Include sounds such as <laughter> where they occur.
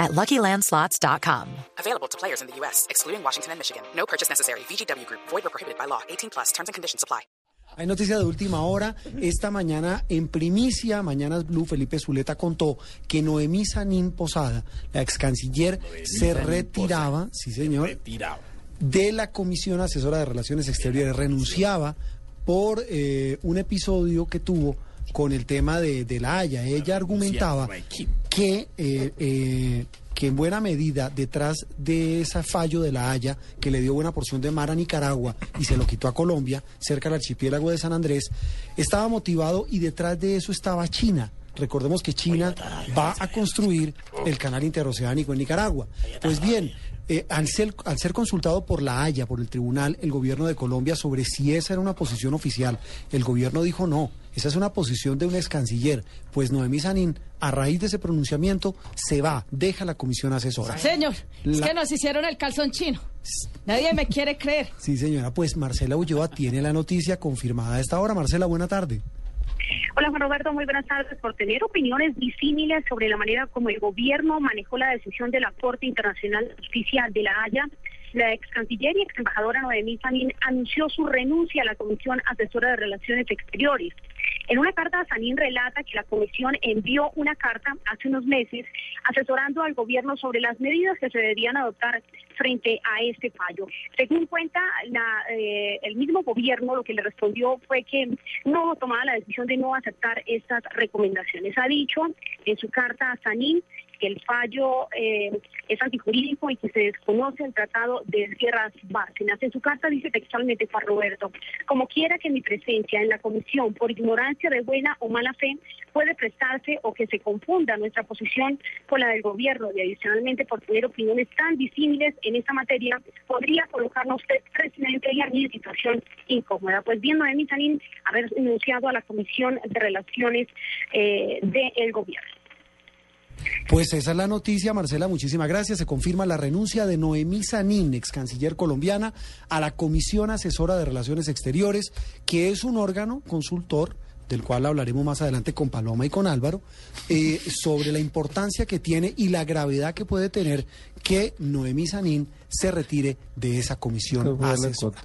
at LuckyLandSlots.com. Available to players in the U.S., excluding Washington and Michigan. No purchase necessary. VGW Group. Void or prohibited by law. 18 plus. Terms and conditions apply. Hay noticia de última hora. Esta mañana, en primicia, Mañanas Blue, Felipe Zuleta contó que Noemí Sanín Posada, la ex canciller, se retiraba, sí señor, de la Comisión Asesora de Relaciones Exteriores, renunciaba por eh, un episodio que tuvo con el tema de, de la Haya. Ella argumentaba que, eh, eh, que en buena medida detrás de ese fallo de la Haya, que le dio buena porción de mar a Nicaragua y se lo quitó a Colombia, cerca del archipiélago de San Andrés, estaba motivado y detrás de eso estaba China. Recordemos que China va a construir el canal interoceánico en Nicaragua. Pues bien, eh, al, ser, al ser consultado por la Haya, por el tribunal, el gobierno de Colombia sobre si esa era una posición oficial, el gobierno dijo no, esa es una posición de un ex canciller. Pues Noemí Sanín, a raíz de ese pronunciamiento, se va, deja la comisión asesora. Señor, es La- que nos hicieron el calzón chino. Nadie me quiere creer. Sí, señora, pues Marcela Ulloa tiene la noticia confirmada a esta hora. Marcela, buena tarde. Hola Juan Roberto, muy buenas tardes. Por tener opiniones disímiles sobre la manera como el gobierno manejó la decisión de la Corte Internacional de Justicia de La Haya, la ex canciller y ex embajadora Noemí Sanín anunció su renuncia a la Comisión Asesora de Relaciones Exteriores. En una carta, Sanín relata que la comisión envió una carta hace unos meses asesorando al gobierno sobre las medidas que se deberían adoptar frente a este fallo. Según cuenta la, eh, el mismo gobierno, lo que le respondió fue que no tomaba la decisión de no aceptar estas recomendaciones. Ha dicho en su carta a Sanín que el fallo eh, es antijurídico y que se desconoce el Tratado de Tierras Bárcenas. En su carta dice textualmente Juan Roberto, como quiera que mi presencia en la comisión por ignorancia de buena o mala fe puede prestarse o que se confunda nuestra posición con la del gobierno y adicionalmente por tener opiniones tan disímiles en esta materia, podría colocarnos usted, presidente, y a en situación incómoda. Pues bien, Noemí Sanín haber denunciado a la Comisión de Relaciones eh, del Gobierno. Pues esa es la noticia, Marcela, muchísimas gracias. Se confirma la renuncia de Noemí Sanín, ex canciller colombiana, a la Comisión Asesora de Relaciones Exteriores, que es un órgano consultor del cual hablaremos más adelante con Paloma y con Álvaro, eh, <laughs> sobre la importancia que tiene y la gravedad que puede tener que Noemí Sanín se retire de esa comisión asesora.